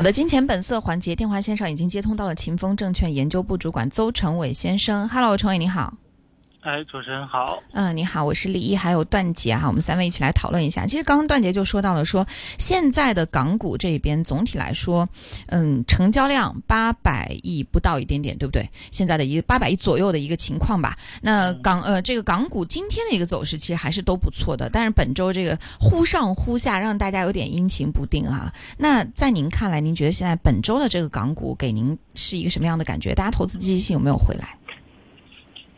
好的，金钱本色环节电话线上已经接通到了秦风证券研究部主管邹成伟先生。Hello，成伟你好。哎，主持人好。嗯，你好，我是李毅，还有段杰哈，我们三位一起来讨论一下。其实刚刚段杰就说到了，说现在的港股这边总体来说，嗯，成交量八百亿不到一点点，对不对？现在的一个八百亿左右的一个情况吧。那港呃，这个港股今天的一个走势其实还是都不错的，但是本周这个忽上忽下，让大家有点阴晴不定啊。那在您看来，您觉得现在本周的这个港股给您是一个什么样的感觉？大家投资积极性有没有回来？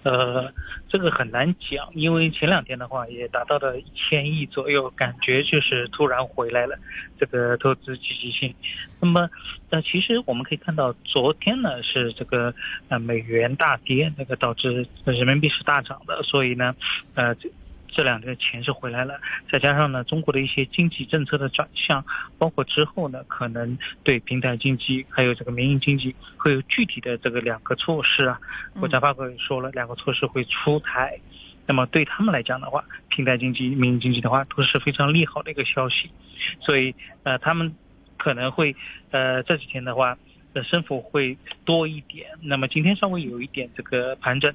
呃，这个很难讲，因为前两天的话也达到了一千亿左右，感觉就是突然回来了这个投资积极性。那么，呃，其实我们可以看到，昨天呢是这个呃美元大跌，那个导致人民币是大涨的，所以呢，呃这。两天钱是回来了，再加上呢，中国的一些经济政策的转向，包括之后呢，可能对平台经济还有这个民营经济会有具体的这个两个措施啊。国家发改委说了，两个措施会出台，那么对他们来讲的话，平台经济、民营经济的话都是非常利好的一个消息，所以呃，他们可能会呃这几天的话，呃升幅会多一点。那么今天稍微有一点这个盘整，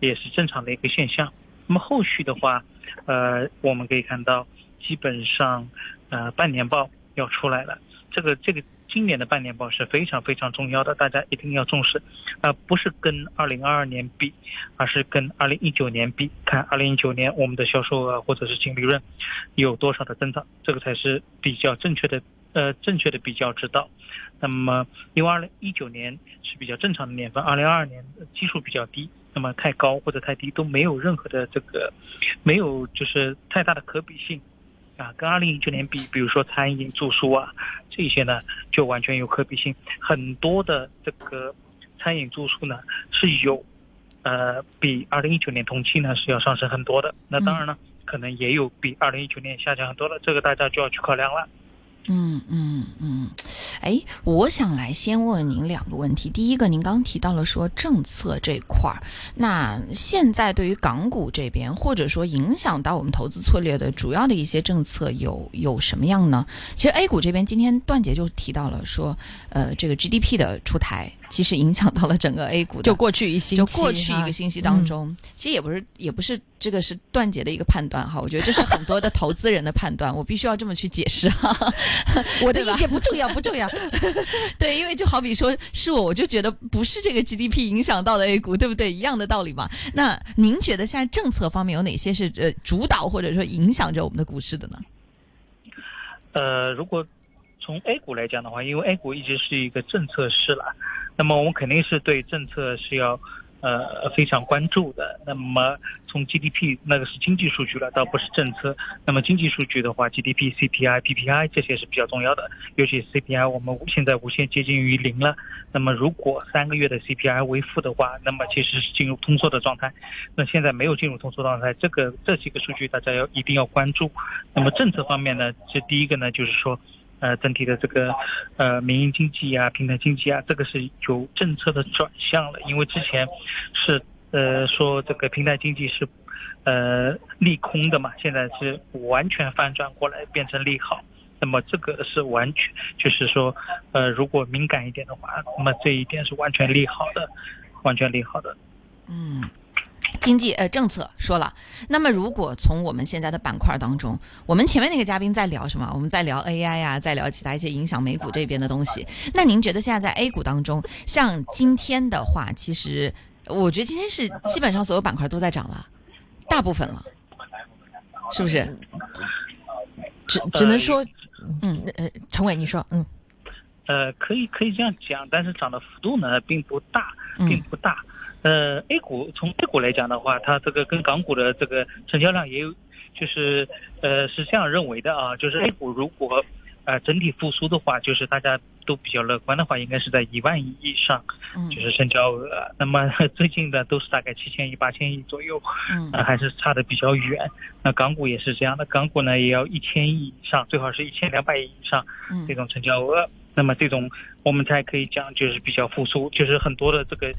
也是正常的一个现象。那么后续的话。呃，我们可以看到，基本上，呃，半年报要出来了。这个这个今年的半年报是非常非常重要的，大家一定要重视。啊，不是跟二零二二年比，而是跟二零一九年比，看二零一九年我们的销售额或者是净利润有多少的增长，这个才是比较正确的，呃，正确的比较之道。那么，因为二零一九年是比较正常的年份，二零二二年基数比较低。那么太高或者太低都没有任何的这个，没有就是太大的可比性，啊，跟二零一九年比，比如说餐饮、住宿啊这些呢，就完全有可比性。很多的这个餐饮、住宿呢是有，呃，比二零一九年同期呢是要上升很多的。那当然呢，可能也有比二零一九年下降很多的，这个大家就要去考量了。嗯嗯嗯，哎，我想来先问您两个问题。第一个，您刚提到了说政策这块儿，那现在对于港股这边，或者说影响到我们投资策略的主要的一些政策有有什么样呢？其实 A 股这边今天段姐就提到了说，呃，这个 GDP 的出台。其实影响到了整个 A 股，就过去一星期，就过去一个星期当中，其实也不是也不是这个是段姐的一个判断哈，我觉得这是很多的投资人的判断，我必须要这么去解释哈。我的意见不重要，不重要。对，因为就好比说是我，我就觉得不是这个 GDP 影响到的 A 股，对不对？一样的道理嘛。那您觉得现在政策方面有哪些是呃主导或者说影响着我们的股市的呢？呃，如果从 A 股来讲的话，因为 A 股一直是一个政策市了。那么我们肯定是对政策是要，呃非常关注的。那么从 GDP 那个是经济数据了，倒不是政策。那么经济数据的话，GDP、CPI、PPI 这些是比较重要的。尤其 CPI 我们现在无限接近于零了。那么如果三个月的 CPI 为负的话，那么其实是进入通缩的状态。那现在没有进入通缩状态，这个这几个数据大家要一定要关注。那么政策方面呢，这第一个呢就是说。呃，整体的这个呃民营经济啊、平台经济啊，这个是有政策的转向了。因为之前是呃说这个平台经济是呃利空的嘛，现在是完全翻转过来变成利好。那么这个是完全就是说呃如果敏感一点的话，那么这一点是完全利好的，完全利好的。嗯。经济呃政策说了，那么如果从我们现在的板块当中，我们前面那个嘉宾在聊什么？我们在聊 AI 呀，在聊其他一些影响美股这边的东西。那您觉得现在在 A 股当中，像今天的话，其实我觉得今天是基本上所有板块都在涨了，大部分了，是不是？只只能说，嗯呃，陈伟你说，嗯，呃，可以可以这样讲，但是涨的幅度呢并不大，并不大。呃，A 股从 A 股来讲的话，它这个跟港股的这个成交量也有，就是呃是这样认为的啊，就是 A 股如果呃整体复苏的话，就是大家都比较乐观的话，应该是在一万亿以上，就是成交额。那么 最近的都是大概七千亿、八千亿左右，嗯，还是差的比较远。那港股也是这样的，港股呢也要一千亿以上，最好是一千两百亿以上这种成交额。那么这种我们才可以讲，就是比较复苏，就是很多的这个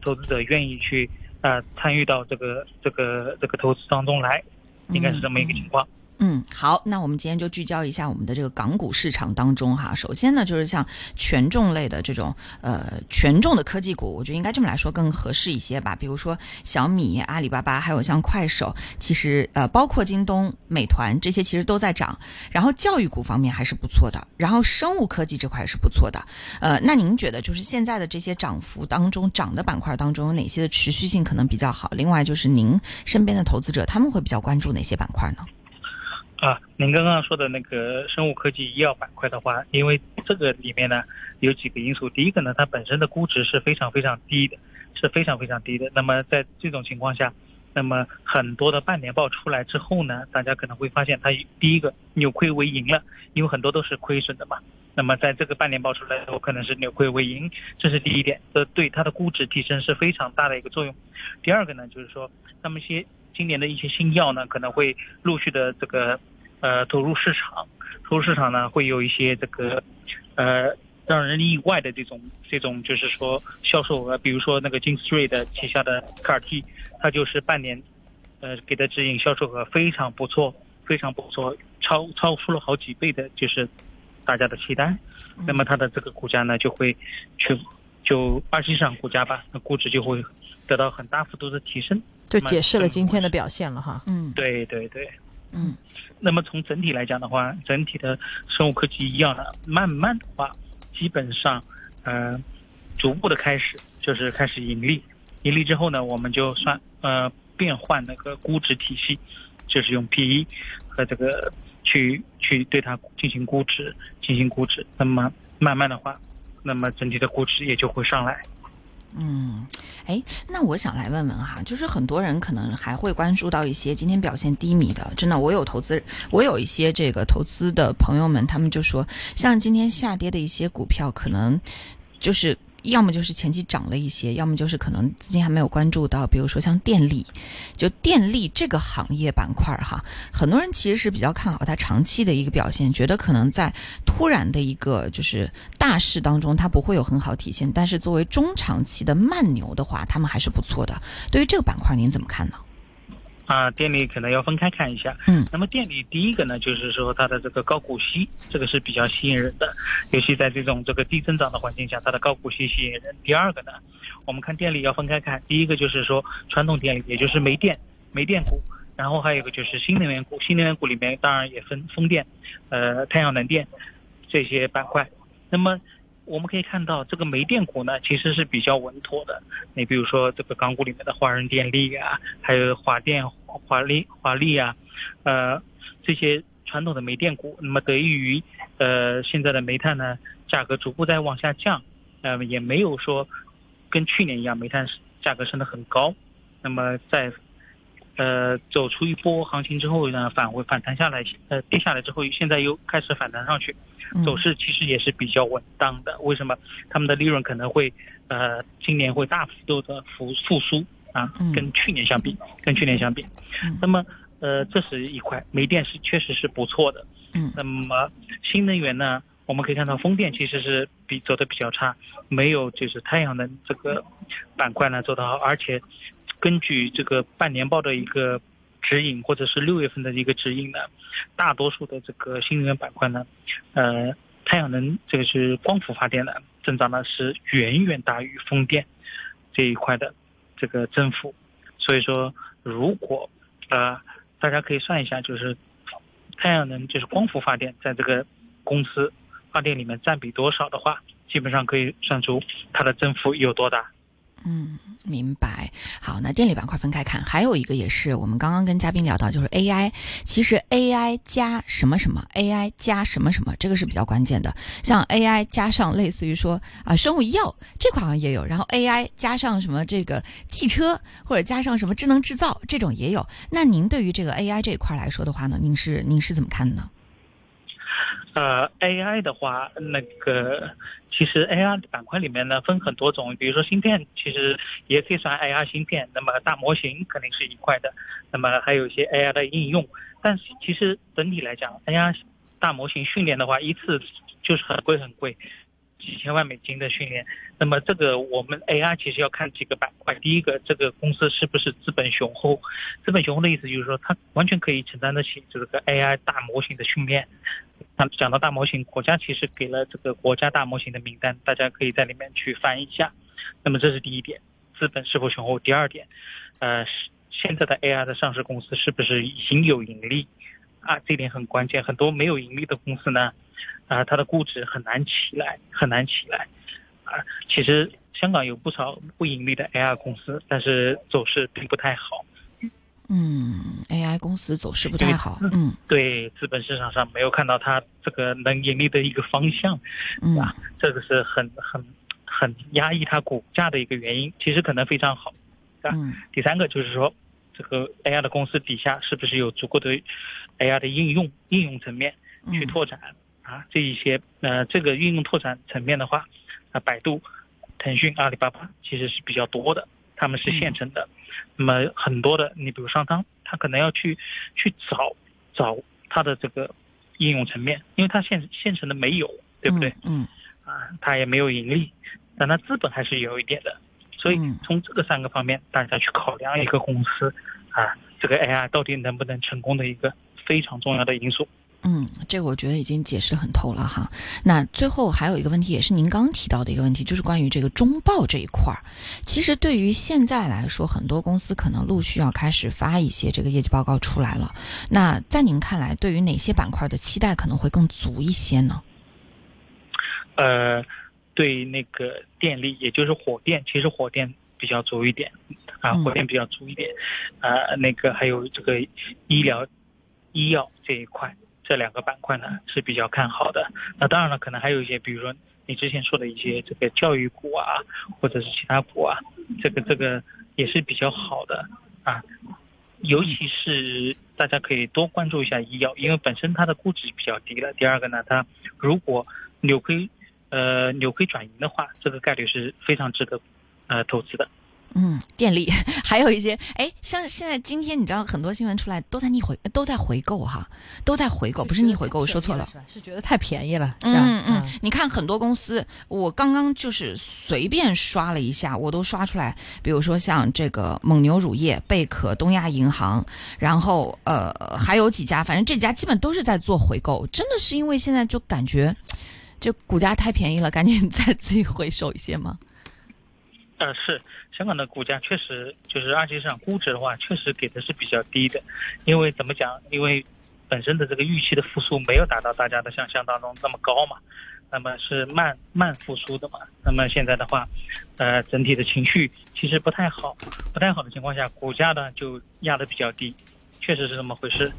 投资者愿意去啊参与到这个这个这个投资当中来，应该是这么一个情况。嗯好，那我们今天就聚焦一下我们的这个港股市场当中哈。首先呢，就是像权重类的这种呃权重的科技股，我觉得应该这么来说更合适一些吧。比如说小米、阿里巴巴，还有像快手，其实呃包括京东、美团这些其实都在涨。然后教育股方面还是不错的，然后生物科技这块也是不错的。呃，那您觉得就是现在的这些涨幅当中涨的板块当中有哪些的持续性可能比较好？另外就是您身边的投资者他们会比较关注哪些板块呢？啊，您刚刚说的那个生物科技医药板块的话，因为这个里面呢有几个因素。第一个呢，它本身的估值是非常非常低的，是非常非常低的。那么在这种情况下，那么很多的半年报出来之后呢，大家可能会发现它第一个扭亏为盈了，因为很多都是亏损的嘛。那么在这个半年报出来之后，可能是扭亏为盈，这是第一点，这对它的估值提升是非常大的一个作用。第二个呢，就是说那么些。今年的一些新药呢，可能会陆续的这个呃投入市场，投入市场呢会有一些这个呃让人意外的这种这种就是说销售额，比如说那个金斯瑞的旗下的卡尔 T，它就是半年呃给的指引销售额非常不错，非常不错，超超出了好几倍的，就是大家的期待，那么它的这个股价呢就会去就二级市场股价吧，那估值就会得到很大幅度的提升。就解释了今天的表现了哈，嗯，对对对，嗯，那么从整体来讲的话，整体的生物科技医药呢，慢慢的话，基本上，呃，逐步的开始就是开始盈利，盈利之后呢，我们就算呃变换那个估值体系，就是用 P E 和这个去去对它进行估值，进行估值，那么慢慢的话，那么整体的估值也就会上来。嗯，哎，那我想来问问哈，就是很多人可能还会关注到一些今天表现低迷的，真的，我有投资，我有一些这个投资的朋友们，他们就说，像今天下跌的一些股票，可能就是。要么就是前期涨了一些，要么就是可能资金还没有关注到，比如说像电力，就电力这个行业板块哈，很多人其实是比较看好它长期的一个表现，觉得可能在突然的一个就是大势当中它不会有很好体现，但是作为中长期的慢牛的话，他们还是不错的。对于这个板块，您怎么看呢？啊，电力可能要分开看一下。嗯，那么电力第一个呢，就是说它的这个高股息，这个是比较吸引人的，尤其在这种这个低增长的环境下，它的高股息吸引人。第二个呢，我们看电力要分开看，第一个就是说传统电力，也就是煤电、煤电股，然后还有一个就是新能源股，新能源股里面当然也分风电、呃太阳能电这些板块。那么我们可以看到，这个煤电股呢，其实是比较稳妥的。你比如说，这个港股里面的华润电力啊，还有华电、华力、华力啊，呃，这些传统的煤电股，那么得益于呃现在的煤炭呢价格逐步在往下降，呃，也没有说跟去年一样煤炭价格升得很高。那么在呃走出一波行情之后呢，返回反弹下来，呃跌下来之后，现在又开始反弹上去。走势其实也是比较稳当的，为什么？他们的利润可能会，呃，今年会大幅度的复复苏啊，跟去年相比，跟去年相比，那么，呃，这是一块煤电是确实是不错的，嗯，那么新能源呢，我们可以看到风电其实是比走的比较差，没有就是太阳能这个板块呢做得好，而且根据这个半年报的一个。指引或者是六月份的一个指引呢，大多数的这个新能源板块呢，呃，太阳能这个是光伏发电的增长呢是远远大于风电这一块的这个增幅，所以说如果呃大家可以算一下，就是太阳能就是光伏发电在这个公司发电里面占比多少的话，基本上可以算出它的增幅有多大。嗯，明白。好，那电力板块分开看，还有一个也是我们刚刚跟嘉宾聊到，就是 AI。其实 AI 加什么什么，AI 加什么什么，这个是比较关键的。像 AI 加上类似于说啊，生物医药这块好像也有，然后 AI 加上什么这个汽车或者加上什么智能制造这种也有。那您对于这个 AI 这一块来说的话呢，您是您是怎么看呢？呃，AI 的话，那个其实 AI 板块里面呢分很多种，比如说芯片，其实也可以算 AI 芯片。那么大模型肯定是一块的，那么还有一些 AI 的应用。但是其实整体来讲，AI 大模型训练的话，一次就是很贵很贵。几千万美金的训练。那么这个我们 AI 其实要看几个板块，第一个这个公司是不是资本雄厚？资本雄厚的意思就是说它完全可以承担得起这个 AI 大模型的训练。那讲到大模型，国家其实给了这个国家大模型的名单，大家可以在里面去翻一下。那么这是第一点，资本是否雄厚？第二点，呃，现在的 AI 的上市公司是不是已经有盈利？啊，这点很关键。很多没有盈利的公司呢，啊，它的估值很难起来，很难起来。啊，其实香港有不少不盈利的 AI 公司，但是走势并不太好。嗯，AI 公司走势不太好。嗯，对，资本市场上没有看到它这个能盈利的一个方向，嗯，这个是很很很压抑它股价的一个原因。其实可能非常好，啊。第三个就是说，这个 AI 的公司底下是不是有足够的 AI 的应用应用层面去拓展啊？这一些呃，这个应用拓展层面的话。啊百度、腾讯、阿里巴巴其实是比较多的，他们是现成的。那么很多的，你比如商汤，他可能要去去找找他的这个应用层面，因为他现现成的没有，对不对？嗯。啊，他也没有盈利，但他资本还是有一点的。所以从这个三个方面，大家去考量一个公司啊，这个 AI 到底能不能成功的一个非常重要的因素。嗯，这个我觉得已经解释很透了哈。那最后还有一个问题，也是您刚提到的一个问题，就是关于这个中报这一块儿。其实对于现在来说，很多公司可能陆续要开始发一些这个业绩报告出来了。那在您看来，对于哪些板块的期待可能会更足一些呢？呃，对那个电力，也就是火电，其实火电比较足一点啊，火电比较足一点。啊，那个还有这个医疗、医药这一块。这两个板块呢是比较看好的，那当然了，可能还有一些，比如说你之前说的一些这个教育股啊，或者是其他股啊，这个这个也是比较好的啊，尤其是大家可以多关注一下医药，因为本身它的估值比较低了。第二个呢，它如果扭亏，呃扭亏转盈的话，这个概率是非常值得呃投资的。嗯，电力 还有一些，哎，像现在今天你知道很多新闻出来都在逆回，都在回购哈，都在回购，不是逆回购，我说错了，是觉得太便宜了。嗯嗯，你看很多公司，我刚刚就是随便刷了一下，我都刷出来，比如说像这个蒙牛乳业、贝壳、东亚银行，然后呃还有几家，反正这家基本都是在做回购，真的是因为现在就感觉就股价太便宜了，赶紧 再自己回收一些吗？呃，是香港的股价确实就是二级市场估值的话，确实给的是比较低的，因为怎么讲？因为本身的这个预期的复苏没有达到大家的想象当中那么高嘛，那么是慢慢复苏的嘛。那么现在的话，呃，整体的情绪其实不太好，不太好的情况下，股价呢就压的比较低，确实是这么回事。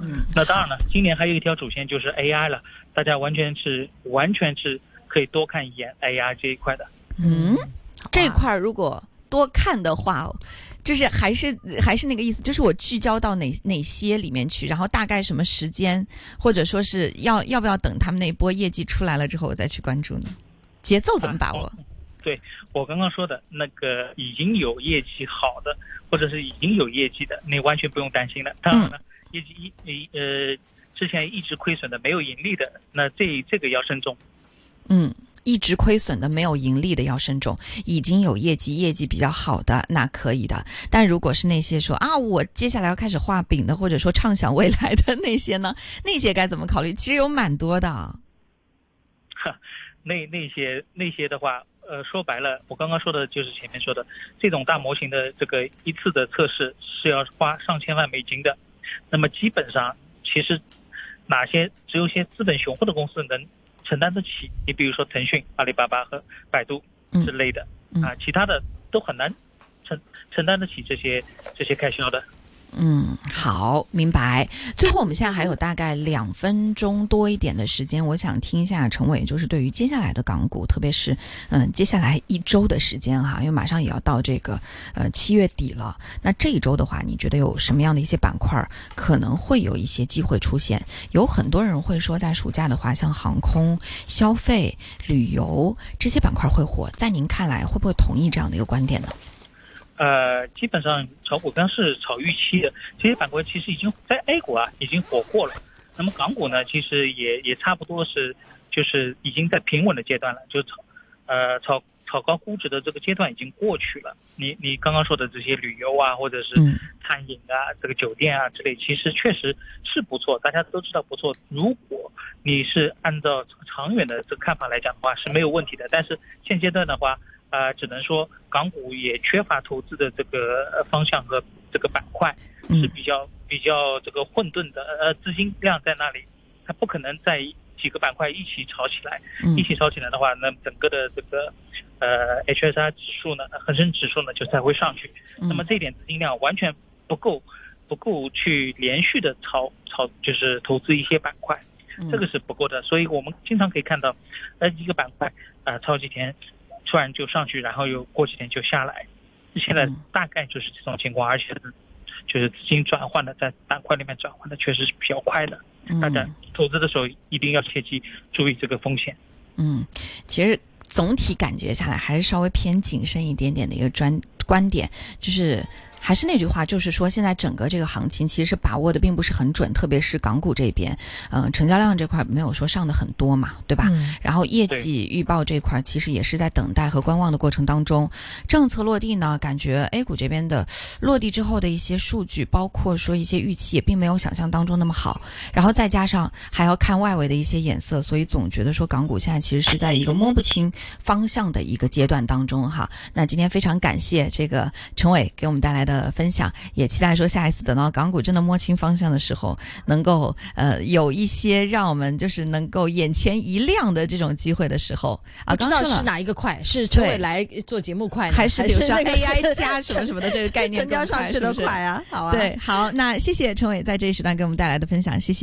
嗯，那当然了，今年还有一条主线就是 AI 了，大家完全是完全是可以多看一眼 AI 这一块的。嗯，这块如果多看的话，就是还是还是那个意思，就是我聚焦到哪哪些里面去，然后大概什么时间，或者说是要要不要等他们那波业绩出来了之后我再去关注呢？节奏怎么把握？对我刚刚说的那个已经有业绩好的，或者是已经有业绩的，你完全不用担心了。当然了，业绩一呃之前一直亏损的、没有盈利的，那这这个要慎重。嗯。一直亏损的、没有盈利的要慎重，已经有业绩、业绩比较好的那可以的。但如果是那些说啊，我接下来要开始画饼的，或者说畅想未来的那些呢？那些该怎么考虑？其实有蛮多的。哈，那那些那些的话，呃，说白了，我刚刚说的就是前面说的这种大模型的这个一次的测试是要花上千万美金的。那么基本上，其实哪些只有些资本雄厚的公司能。承担得起，你比如说腾讯、阿里巴巴和百度之类的啊，其他的都很难承承担得起这些这些开销的。嗯，好，明白。最后，我们现在还有大概两分钟多一点的时间，我想听一下陈伟，就是对于接下来的港股，特别是嗯，接下来一周的时间哈，因为马上也要到这个呃七月底了。那这一周的话，你觉得有什么样的一些板块可能会有一些机会出现？有很多人会说，在暑假的话，像航空、消费、旅游这些板块会火，在您看来，会不会同意这样的一个观点呢？呃，基本上炒股刚是炒预期的，这些板块其实已经在 A 股啊已经火过了。那么港股呢，其实也也差不多是就是已经在平稳的阶段了，就炒呃炒炒高估值的这个阶段已经过去了。你你刚刚说的这些旅游啊，或者是餐饮啊，这个酒店啊之类，其实确实是不错，大家都知道不错。如果你是按照长远的这个看法来讲的话，是没有问题的。但是现阶段的话，啊，只能说港股也缺乏投资的这个方向和这个板块是比较比较这个混沌的，呃，资金量在那里，它不可能在几个板块一起炒起来，一起炒起来的话，那整个的这个呃 HSR 指数呢，恒生指数呢就才会上去。那么这一点资金量完全不够，不够去连续的炒炒，就是投资一些板块，这个是不够的。所以我们经常可以看到，呃，一个板块啊，超级天。突然就上去，然后又过几天就下来，现在大概就是这种情况，而且就是资金转换的在板块里面转换的确实是比较快的。大家投资的时候一定要切记注意这个风险。嗯，其实总体感觉下来还是稍微偏谨慎一点点的一个专观点，就是。还是那句话，就是说，现在整个这个行情其实把握的并不是很准，特别是港股这边，嗯，成交量这块没有说上的很多嘛，对吧？然后业绩预报这块其实也是在等待和观望的过程当中。政策落地呢，感觉 A 股这边的落地之后的一些数据，包括说一些预期，也并没有想象当中那么好。然后再加上还要看外围的一些眼色，所以总觉得说港股现在其实是在一个摸不清方向的一个阶段当中哈。那今天非常感谢这个陈伟给我们带来的。的分享，也期待说下一次等到港股真的摸清方向的时候，能够呃有一些让我们就是能够眼前一亮的这种机会的时候。啊，刚知道是哪一个快，是陈伟来做节目快，还是比如说 AI 加什么什么的这个概念成交上去的快啊？好啊，对，好，那谢谢陈伟在这一时段给我们带来的分享，谢谢。